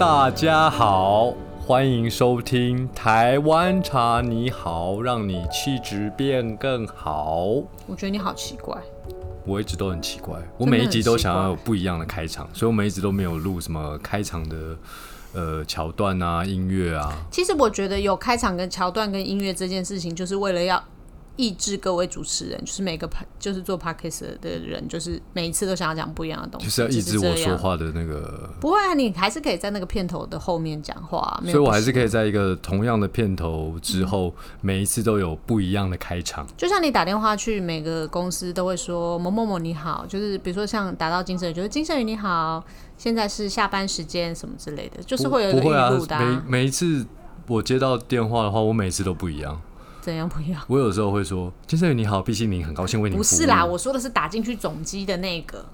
大家好，欢迎收听台湾茶你好，让你气质变更好。我觉得你好奇怪，我一直都很奇怪，我每一集都想要有不一样的开场，所以我们一直都没有录什么开场的呃桥段啊、音乐啊。其实我觉得有开场跟桥段跟音乐这件事情，就是为了要抑制各位主持人，就是每个就是做 podcast 的人，就是每一次都想要讲不一样的东西，就是要抑制我。说话的那个，不会啊，你还是可以在那个片头的后面讲话啊、所以我还是可以在一个同样的片头之后，每一次都有不一样的开场。就像你打电话去每个公司都会说某某某你好，就是比如说像打到金盛宇，就是金盛宇你好，现在是下班时间什么之类的，就是会有一个不会啊每每一次我接到电话的话，我每次都不一样。怎样不一样？我有时候会说：“金圣宇你好，毕竟您很高兴为您服务。”不是啦，我说的是打进去总机的那个。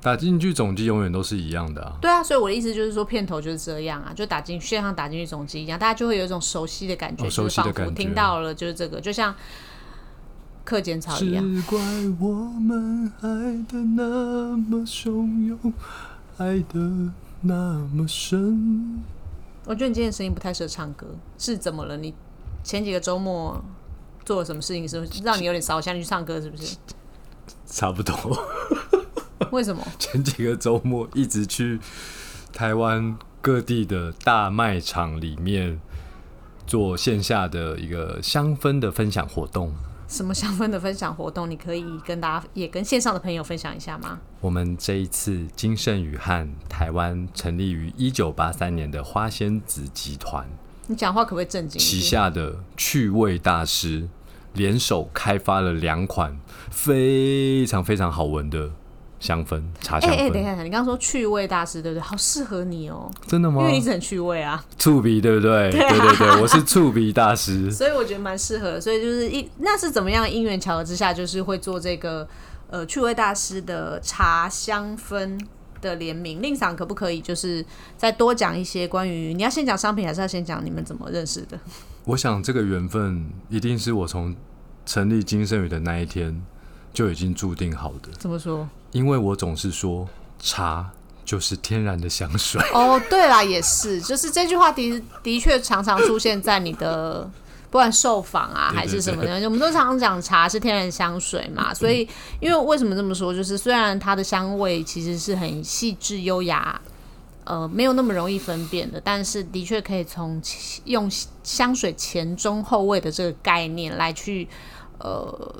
打进去总机永远都是一样的啊。对啊，所以我的意思就是说，片头就是这样啊，就打进去，像打进去总机一样，大家就会有一种熟悉的感觉，哦就是熟悉的仿佛感觉听到了，就是这个，就像课间操一样。是怪我们爱的那么汹涌，爱的那么深。我觉得你今天声音不太适合唱歌，是怎么了？你前几个周末做了什么事情，是不是让你有点烧香？你去唱歌是不是？差不多。为什么？前几个周末一直去台湾各地的大卖场里面做线下的一个香氛的分享活动。什么香氛的分享活动？你可以跟大家也跟线上的朋友分享一下吗？我们这一次金盛宇和台湾成立于一九八三年的花仙子集团你讲话可不可以正经旗？下的趣味大师联手开发了两款非常非常好闻的香氛茶香哎哎、氛。等一下，你刚刚说趣味大师对不对？好适合你哦，真的吗因为？你一直很趣味啊。触鼻对不对？对对对，我是触鼻大师。所以我觉得蛮适合。所以就是一那是怎么样因缘巧合之下，就是会做这个呃趣味大师的茶香氛的联名。令赏可不可以就是再多讲一些关于你要先讲商品，还是要先讲你们怎么认识的？我想这个缘分一定是我从成立金圣宇的那一天就已经注定好的，怎么说？因为我总是说茶就是天然的香水。哦，对啦，也是，就是这句话的的确常常出现在你的。不管受访啊还是什么的，我们都常常讲茶是天然香水嘛，所以因为为什么这么说，就是虽然它的香味其实是很细致优雅，呃，没有那么容易分辨的，但是的确可以从用香水前中后味的这个概念来去呃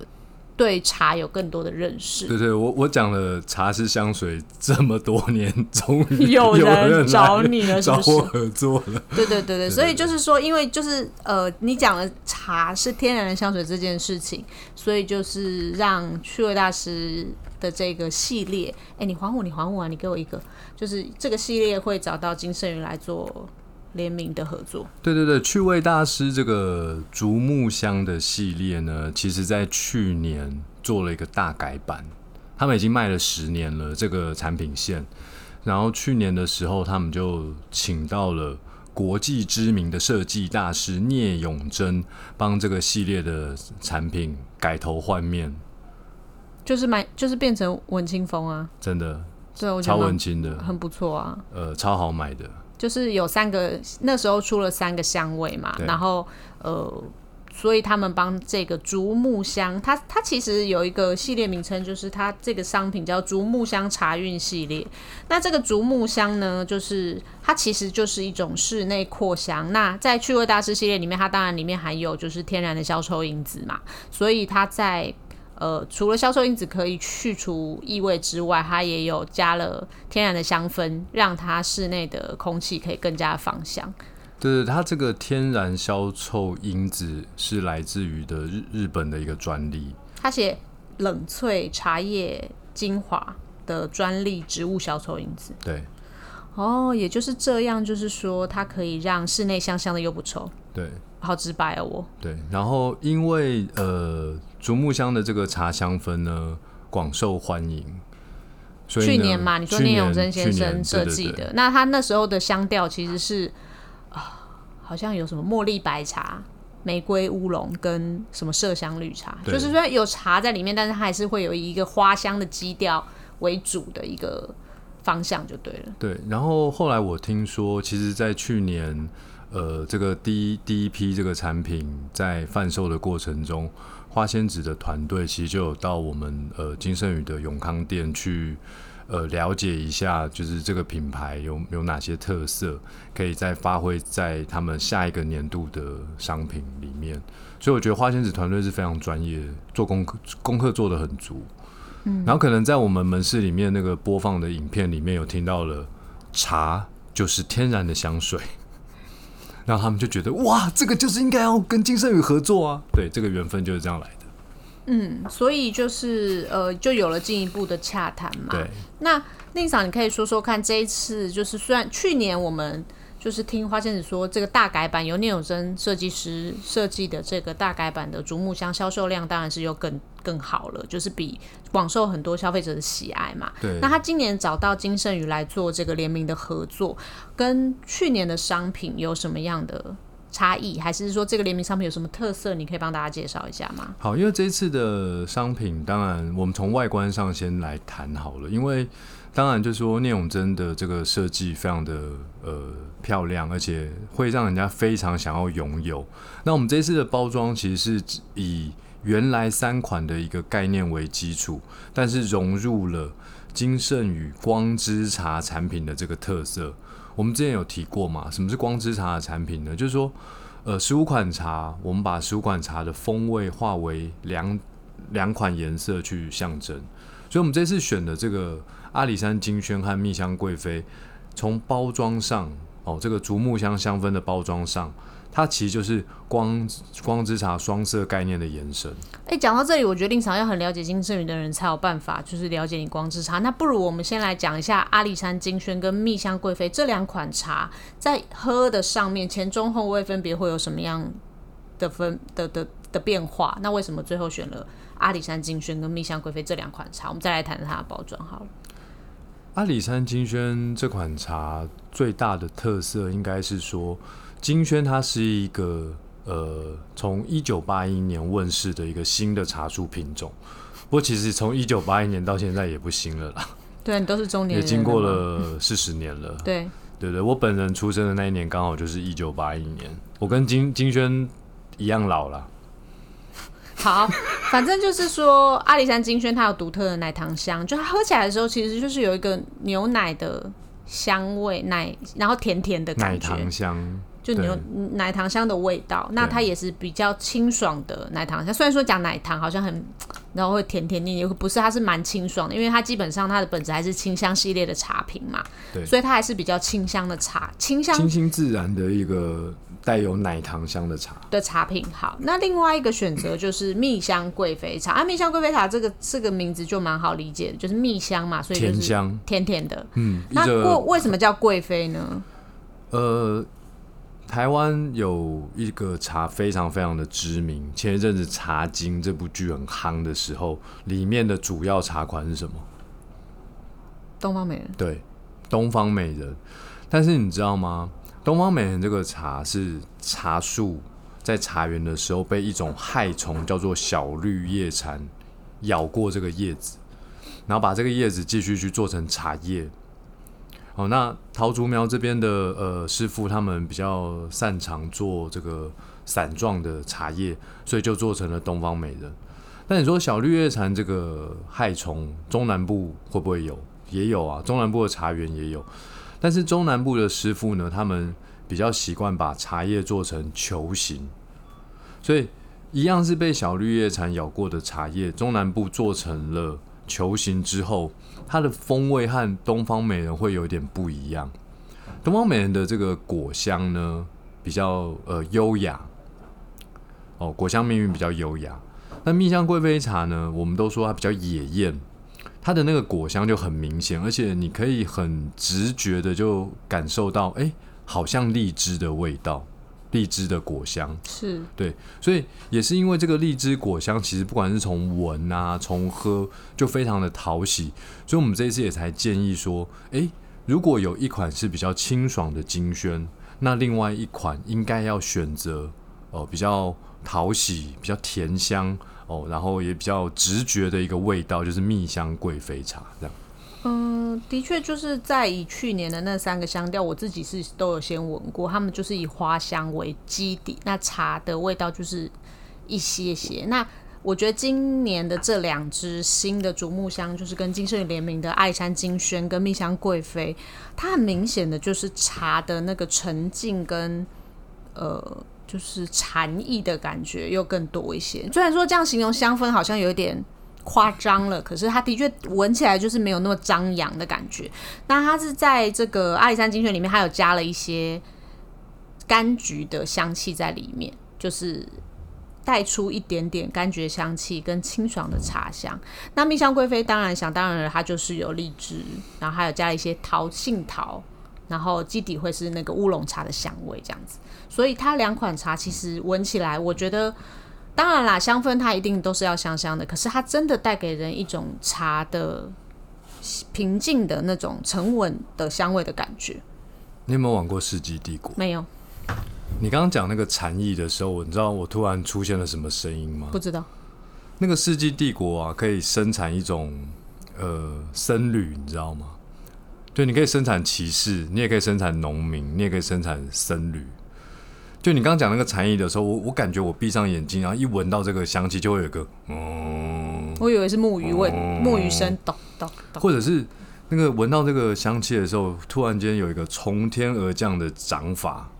对茶有更多的认识。对对，我我讲了茶是香水这么多年，终于 有人人找你了是不是找我合作了。对对对对，所以就是说，因为就是呃，你讲了茶是天然的香水这件事情，所以就是让趣味大师的这个系列，哎，你还我，你还我啊，你给我一个，就是这个系列会找到金圣宇来做联名的合作。对对对，趣味大师这个竹木香的系列呢，其实在去年做了一个大改版，他们已经卖了十年了这个产品线，然后去年的时候，他们就请到了国际知名的设计大师聂永贞，帮这个系列的产品改头换面，就是买，就是变成文青风啊，真的对我觉得超文青的，很不错啊。呃，超好买的。就是有三个，那时候出了三个香味嘛，然后呃，所以他们帮这个竹木香，它它其实有一个系列名称，就是它这个商品叫竹木香茶韵系列。那这个竹木香呢，就是它其实就是一种室内扩香。那在趣味大师系列里面，它当然里面含有就是天然的消臭因子嘛，所以它在呃，除了消臭因子可以去除异味之外，它也有加了天然的香氛，让它室内的空气可以更加芳香。对对，它这个天然消臭因子是来自于的日日本的一个专利。它写冷萃茶叶精华的专利植物消臭因子。对哦，也就是这样，就是说它可以让室内香香的又不臭，对好直白哦，我。对，然后因为呃竹木香的这个茶香氛呢广受欢迎，所以去年嘛，你说聂永年贞先生设计的，那他那时候的香调其实是啊，好像有什么茉莉白茶、玫瑰乌龙跟什么麝香绿茶，就是说有茶在里面，但是它还是会有一个花香的基调为主的一个方向就对了。对，然后后来我听说，其实，在去年，呃，这个第一第一批这个产品在贩售的过程中，花仙子的团队其实就有到我们呃金盛宇的永康店去，呃，了解一下，就是这个品牌有有哪些特色，可以再发挥在他们下一个年度的商品里面。所以我觉得花仙子团队是非常专业，做功课功课做的很足。嗯，然后可能在我们门市里面那个播放的影片里面有听到了茶就是天然的香水，然后他们就觉得哇，这个就是应该要跟金圣宇合作啊。对，这个缘分就是这样来的。嗯，所以就是呃，就有了进一步的洽谈嘛。对，那宁嫂，你可以说说看，这一次就是虽然去年我们。就是听花仙子说，这个大改版由聂永贞设计师设计的这个大改版的竹木箱销售量当然是又更更好了，就是比广受很多消费者的喜爱嘛。对。那他今年找到金圣宇来做这个联名的合作，跟去年的商品有什么样的差异？还是说这个联名商品有什么特色？你可以帮大家介绍一下吗？好，因为这一次的商品，当然我们从外观上先来谈好了，因为。当然，就是说聂永贞的这个设计非常的呃漂亮，而且会让人家非常想要拥有。那我们这次的包装其实是以原来三款的一个概念为基础，但是融入了金盛宇光之茶产品的这个特色。我们之前有提过嘛？什么是光之茶的产品呢？就是说，呃，十五款茶，我们把十五款茶的风味化为两两款颜色去象征。所以，我们这次选的这个。阿里山金萱和蜜香贵妃，从包装上哦，这个竹木香香氛的包装上，它其实就是光光之茶双色概念的延伸。哎，讲到这里，我决定想要很了解金圣宇的人才有办法，就是了解你光之茶。那不如我们先来讲一下阿里山金萱跟蜜香贵妃这两款茶，在喝的上面前中后味分别会有什么样的分的的的变化？那为什么最后选了阿里山金萱跟蜜香贵妃这两款茶？我们再来谈谈它的包装好了。阿里山金萱这款茶最大的特色应该是说，金萱它是一个呃，从一九八一年问世的一个新的茶树品种。不过其实从一九八一年到现在也不新了啦。对，你都是中年也经过了四十年了。对，对对，我本人出生的那一年刚好就是一九八一年，我跟金金萱一样老了。好，反正就是说，阿里山金萱它有独特的奶糖香，就它喝起来的时候，其实就是有一个牛奶的香味，奶然后甜甜的感觉，奶糖香，就牛奶糖香的味道。那它也是比较清爽的奶糖香，虽然说讲奶糖好像很。然后会甜甜腻腻，不是，它是蛮清爽的，因为它基本上它的本质还是清香系列的茶品嘛，对，所以它还是比较清香的茶，清香、清新自然的一个带有奶糖香的茶的茶品。好，那另外一个选择就是蜜香贵妃茶啊，蜜香贵妃茶这个这个名字就蛮好理解的，就是蜜香嘛，所以甜香甜甜的。嗯，那过为什么叫贵妃呢？呃。台湾有一个茶非常非常的知名，前一阵子《茶经》这部剧很夯的时候，里面的主要茶款是什么？东方美人。对，东方美人。但是你知道吗？东方美人这个茶是茶树在茶园的时候被一种害虫叫做小绿叶蝉咬过这个叶子，然后把这个叶子继续去做成茶叶。哦，那桃竹苗这边的呃师傅，他们比较擅长做这个散状的茶叶，所以就做成了东方美人。那你说小绿叶蝉这个害虫，中南部会不会有？也有啊，中南部的茶园也有。但是中南部的师傅呢，他们比较习惯把茶叶做成球形，所以一样是被小绿叶蝉咬过的茶叶，中南部做成了球形之后。它的风味和东方美人会有点不一样。东方美人的这个果香呢，比较呃优雅，哦，果香命运比较优雅。那蜜香贵妃茶呢，我们都说它比较野艳，它的那个果香就很明显，而且你可以很直觉的就感受到，哎，好像荔枝的味道。荔枝的果香是对，所以也是因为这个荔枝果香，其实不管是从闻啊，从喝，就非常的讨喜。所以我们这一次也才建议说，诶，如果有一款是比较清爽的金萱，那另外一款应该要选择哦比较讨喜、比较甜香哦，然后也比较直觉的一个味道，就是蜜香贵妃茶这样。嗯，的确就是在以去年的那三个香调，我自己是都有先闻过，他们就是以花香为基底，那茶的味道就是一些些。那我觉得今年的这两支新的竹木香，就是跟金盛联名的爱山金萱跟蜜香贵妃，它很明显的就是茶的那个沉静跟呃，就是禅意的感觉又更多一些。虽然说这样形容香氛好像有点夸张了，可是它的确闻起来就是没有那么张扬的感觉。那它是在这个阿里山精选里面，它有加了一些柑橘的香气在里面，就是带出一点点柑橘香气跟清爽的茶香。那蜜香贵妃当然想当然了，它就是有荔枝，然后还有加了一些桃杏桃，然后基底会是那个乌龙茶的香味这样子。所以它两款茶其实闻起来，我觉得当然啦，香氛它一定都是要香香的，可是它真的带给人一种茶的平静的那种沉稳的香味的感觉。你有没有玩过《世纪帝国》？没有，你刚刚讲那个禅意的时候，你知道我突然出现了什么声音吗？不知道。那个《世纪帝国》啊，可以生产一种呃僧侣，你知道吗？对，你可以生产骑士，你也可以生产农民，你也可以生产僧侣。就你刚刚讲那个禅意的时候，我我感觉我闭上眼睛，然后一闻到这个香气，就会有个嗯，我以为是木鱼味，木鱼声咚咚咚，或者是那个闻到这个香气的时候，突然间有一个从天而降的掌法。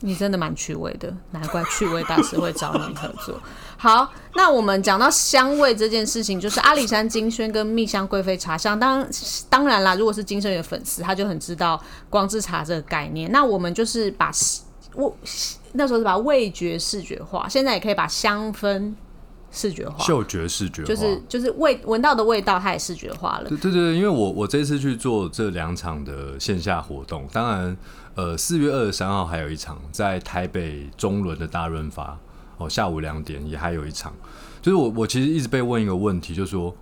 你真的蛮趣味的，难怪趣味大师会找你合作。好，那我们讲到香味这件事情，就是阿里山金萱跟蜜香贵妃茶香。当当然啦，如果是金萱的粉丝，他就很知道光之茶这个概念。那我们就是把味那时候是把味觉视觉化，现在也可以把香氛视觉化，嗅觉视觉化，就是就是味闻到的味道，它也视觉化了。对对对，因为我我这次去做这两场的线下活动，当然。呃，四月二十三号还有一场在台北中仑的大润发哦，下午两点也还有一场。就是我我其实一直被问一个问题，就是说，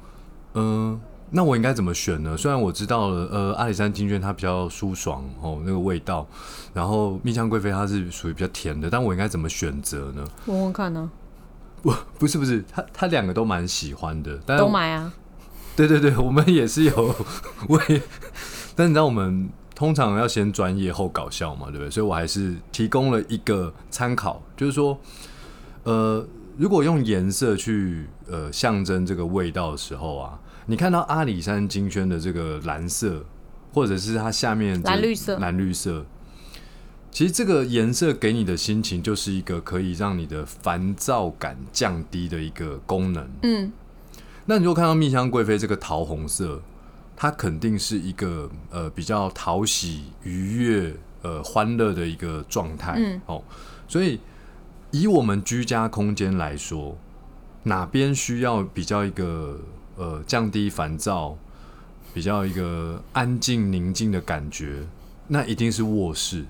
嗯，那我应该怎么选呢？虽然我知道了，呃，阿里山金券它比较舒爽哦，那个味道，然后蜜香贵妃它是属于比较甜的，但我应该怎么选择呢？闻闻看呢？不，不是不是，他他两个都蛮喜欢的，但都买啊？对对对，我们也是有 味，但你知道我们。通常要先专业后搞笑嘛，对不对？所以我还是提供了一个参考，就是说，呃，如果用颜色去呃象征这个味道的时候啊，你看到阿里山金萱的这个蓝色，或者是它下面蓝绿色，蓝绿色，其实这个颜色给你的心情就是一个可以让你的烦躁感降低的一个功能。嗯，那你如果看到蜜香贵妃这个桃红色。它肯定是一个呃比较讨喜、愉悦、呃欢乐的一个状态，嗯，哦，所以以我们居家空间来说，哪边需要比较一个呃降低烦躁、比较一个安静宁静的感觉，那一定是卧室。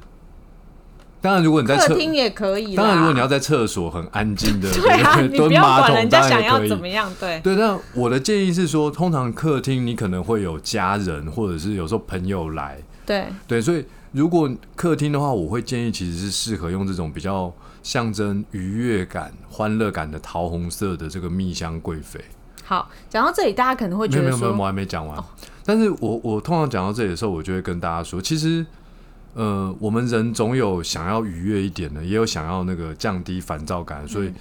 当然，如果你在客厅也可以。当然，如果你要在厕所很安静的 对啊，你不要管人家想要怎么样，对对。那我的建议是说，通常客厅你可能会有家人，或者是有时候朋友来，对对。所以如果客厅的话，我会建议其实是适合用这种比较象征愉悦感、欢乐感的桃红色的这个蜜香贵妃。好，讲到这里，大家可能会觉得没有没有，我还没讲完。但是我我通常讲到这里的时候，我就会跟大家说，其实。呃，我们人总有想要愉悦一点的，也有想要那个降低烦躁感，所以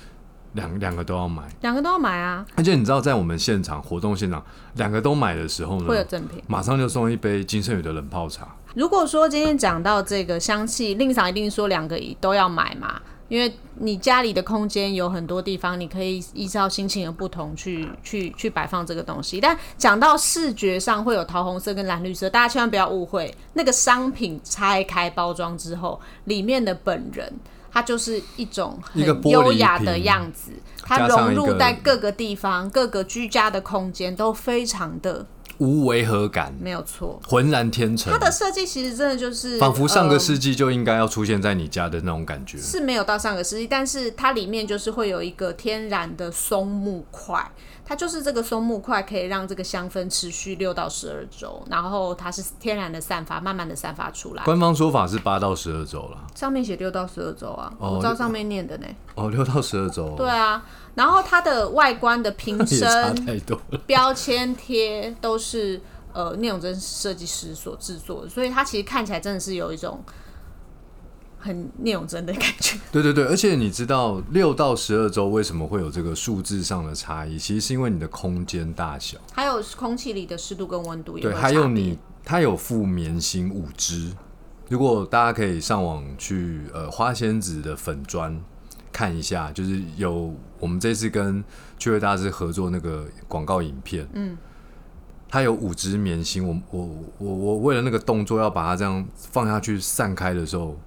两两个都要买，两个都要买啊！而且你知道，在我们现场活动现场，两个都买的时候呢，会有赠品，马上就送一杯金圣宇的冷泡茶。如果说今天讲到这个香气，令赏一定说两个都要买嘛。因为你家里的空间有很多地方，你可以依照心情的不同去去去摆放这个东西。但讲到视觉上会有桃红色跟蓝绿色，大家千万不要误会，那个商品拆开包装之后，里面的本人他就是一种很优雅的样子，它融入在各个地方、各个居家的空间都非常的无违和感，没有错。浑然天成它，的设计其实真的就是仿佛上个呃世纪就应该要出现在你家的那种感觉。是没有到上个世纪，但是它里面就是会有一个天然的松木块，它就是这个松木块可以让这个香氛持续六到十二周，然后它是天然的散发，慢慢的散发出来。官方说法是八到十二周了，上面写六到十二周啊，哦我知道上面念的呢。哦，六到十二周，对啊，然后它的外观的瓶 身。标签贴都是呃聂永真设计师所制作的，所以它其实看起来真的是有一种很聂永真的感觉。对对对，而且你知道六到十二周为什么会有这个数字上的差异？其实是因为你的空间大小，还有空气里的湿度跟温度也对，还有你它有附棉芯五支。如果大家可以上网去呃花仙子的粉砖看一下，就是有我们这次跟趣味大师合作那个广告影片，嗯，它有五支棉芯，我我我我为了那个动作要把它这样放下去散开的时候，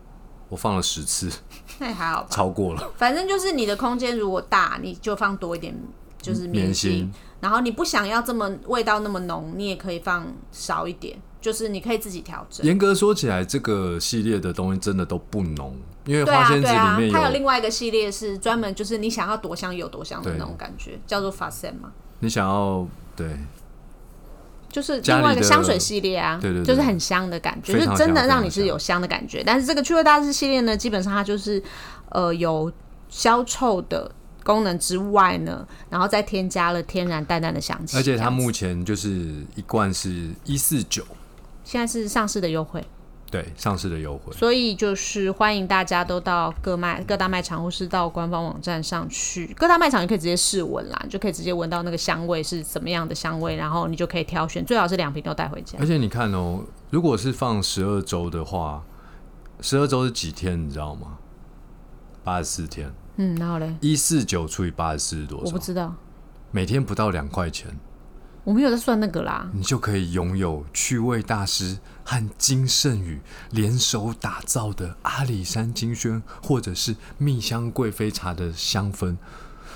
我放了十次，那也还好吧。超过了。反正就是你的空间如果大，你就放多一点，就是棉棉芯芯。然后你不想要这么味道那么浓，你也可以放少一点，就是你可以自己调整。严格说起来，这个系列的东西真的都不浓，因为花仙子里面，它有另外一个系列是专门就是你想要多香有多香的那种感觉，叫做法森嘛，你想要对就是另外一个香水系列啊，对对对就是很香的感觉，就是真的让你是有香的感觉。但是这个趣味大师系列呢，基本上它就是呃有消臭的功能之外呢，然后再添加了天然淡淡的香气，而且它目前就是一罐是一四九，现在是上市的优惠。对上市的优惠。所以就是欢迎大家都到各卖各大卖场，或是到官方网站上去。各大卖场也可以直接试闻啦，你就可以直接闻到那个香味是怎么样的香味，然后你就可以挑选，最好是两瓶都带回家而。且你看哦，如果是放十二周的话，十二周是几天？你知道吗？八十四天，嗯，然后嘞，一四九除以八十四是多少？我不知道，每天不到两块钱，我没有在算那个啦。你就可以拥有趣味大师和金圣宇联手打造的阿里山金萱或者是蜜香贵妃茶的香氛。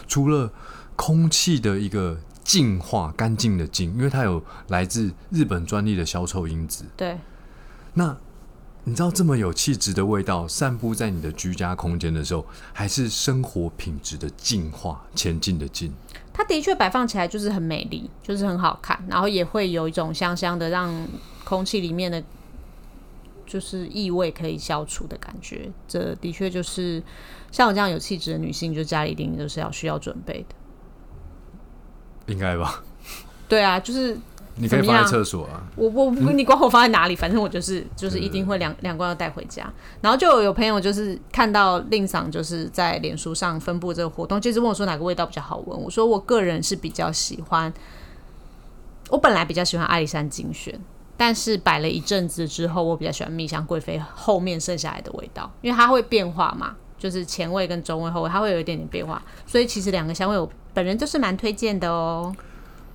除了空气的一个净化、干净的净，因为它有来自日本专利的消臭因子。对，那你知道这么有气质的味道散布在你的居家空间的时候，还是生活品质的净化、前进的进。它的确摆放起来就是很美丽，就是很好看，然后也会有一种香香的，让空气里面的就是异味可以消除的感觉。这的确就是像我这样有气质的女性，就家里一定都是要需要准备的。应该吧？对啊，就是 你可以放在厕所啊。我我不你管我放在哪里，反正我就是就是一定会两两罐要带回家。然后就有朋友就是看到令赏就是在脸书上分布这个活动，就是问我说哪个味道比较好闻。我说我个人是比较喜欢，我本来比较喜欢阿里山精选，但是摆了一阵子之后，我比较喜欢蜜香贵妃后面剩下来的味道，因为它会变化嘛。就是前味跟中味、后味，它会有一点点变化，所以其实两个香味我本人就是蛮推荐的哦。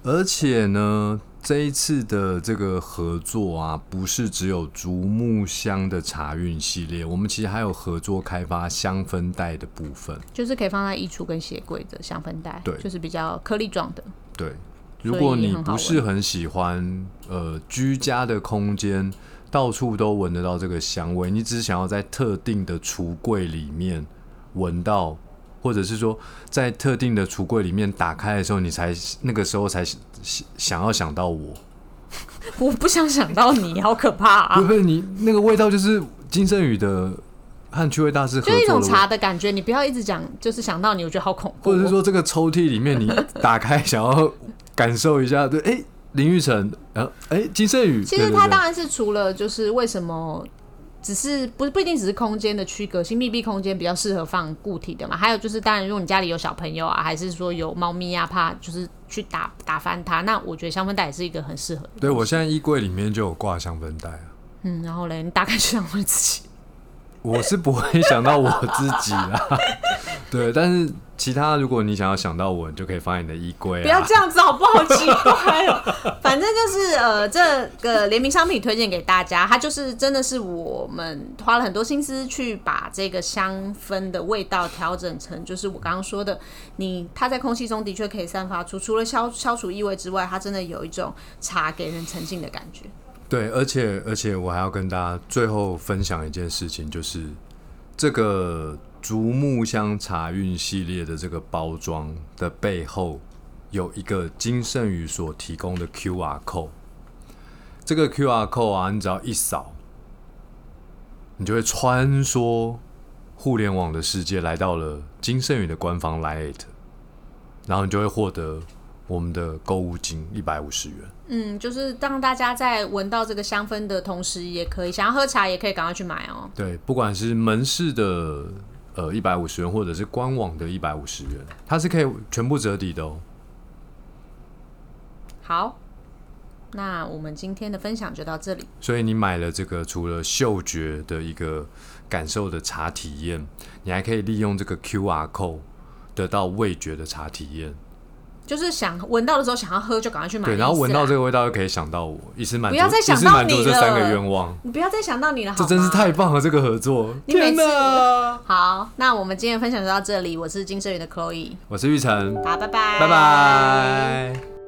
而且呢，这一次的这个合作啊，不是只有竹木香的茶韵系列，我们其实还有合作开发香氛袋的部分。就是可以放在衣橱跟鞋柜的香氛袋，对就是比较颗粒状的。对，如果你不是很喜欢呃居家的空间，到处都闻得到这个香味，你只想要在特定的橱柜里面闻到，或者是说在特定的橱柜里面打开的时候，你才那个时候才想想要想到我。我不想想到你，好可怕啊！不是你那个味道，就是金圣宇的和趣味大师合就一种茶的感觉，你不要一直讲，就是想到你，我觉得好恐怖。或者是说这个抽屉里面你打开想要感受一下，对，哎、林玉成，然后哎，金圣宇，其实它对对对当然是除了就是为什么。只是不不一定只是空间的区隔性，密闭空间比较适合放固体的嘛。还有就是，当然如果你家里有小朋友啊，还是说有猫咪啊，怕就是去打打翻它，那我觉得香氛袋也是一个很适合的。对我现在衣柜里面就有挂香氛袋啊。嗯，然后嘞，你打开就想问自己，我是不会想到我自己啊，对，但是其他如果你想要想到我，你就可以放在你的衣柜、啊。不要这样子好不好？奇怪哦。反正就是呃，这个联名商品推荐给大家，它就是真的是我们花了很多心思去把这个香氛的味道调整成，就是我刚刚说的，你它在空气中的确可以散发出除了消消除异味之外，它真的有一种茶给人沉浸的感觉。对，而且而且我还要跟大家最后分享一件事情，就是这个竹木香茶韵系列的这个包装的背后有一个金圣宇所提供的 QR code。这个 QR code 啊，你只要一扫，你就会穿梭互联网的世界，来到了金圣宇的官方 Lite，然后你就会获得我们的购物金一百五十元。嗯，就是让大家在闻到这个香氛的同时，也可以想要喝茶，也可以赶快去买哦。对，不管是门市的呃一百五十元，或者是官网的一百五十元，它是可以全部折抵的哦。好，那我们今天的分享就到这里。所以你买了这个除了嗅觉的一个感受的茶体验，你还可以利用这个 QR code 得到味觉的茶体验。就是想闻到的时候想要喝，就赶快去买。对，然后闻到这个，味道就可以想到我，一次满足，不要再想到你满足这三个了愿望。你不要再想到你了，这真是太棒了，这个合作！你每次天哪好。那我们今天的分享就到这里，我是金生源的 Chloe，我是玉成，好，拜拜，拜拜。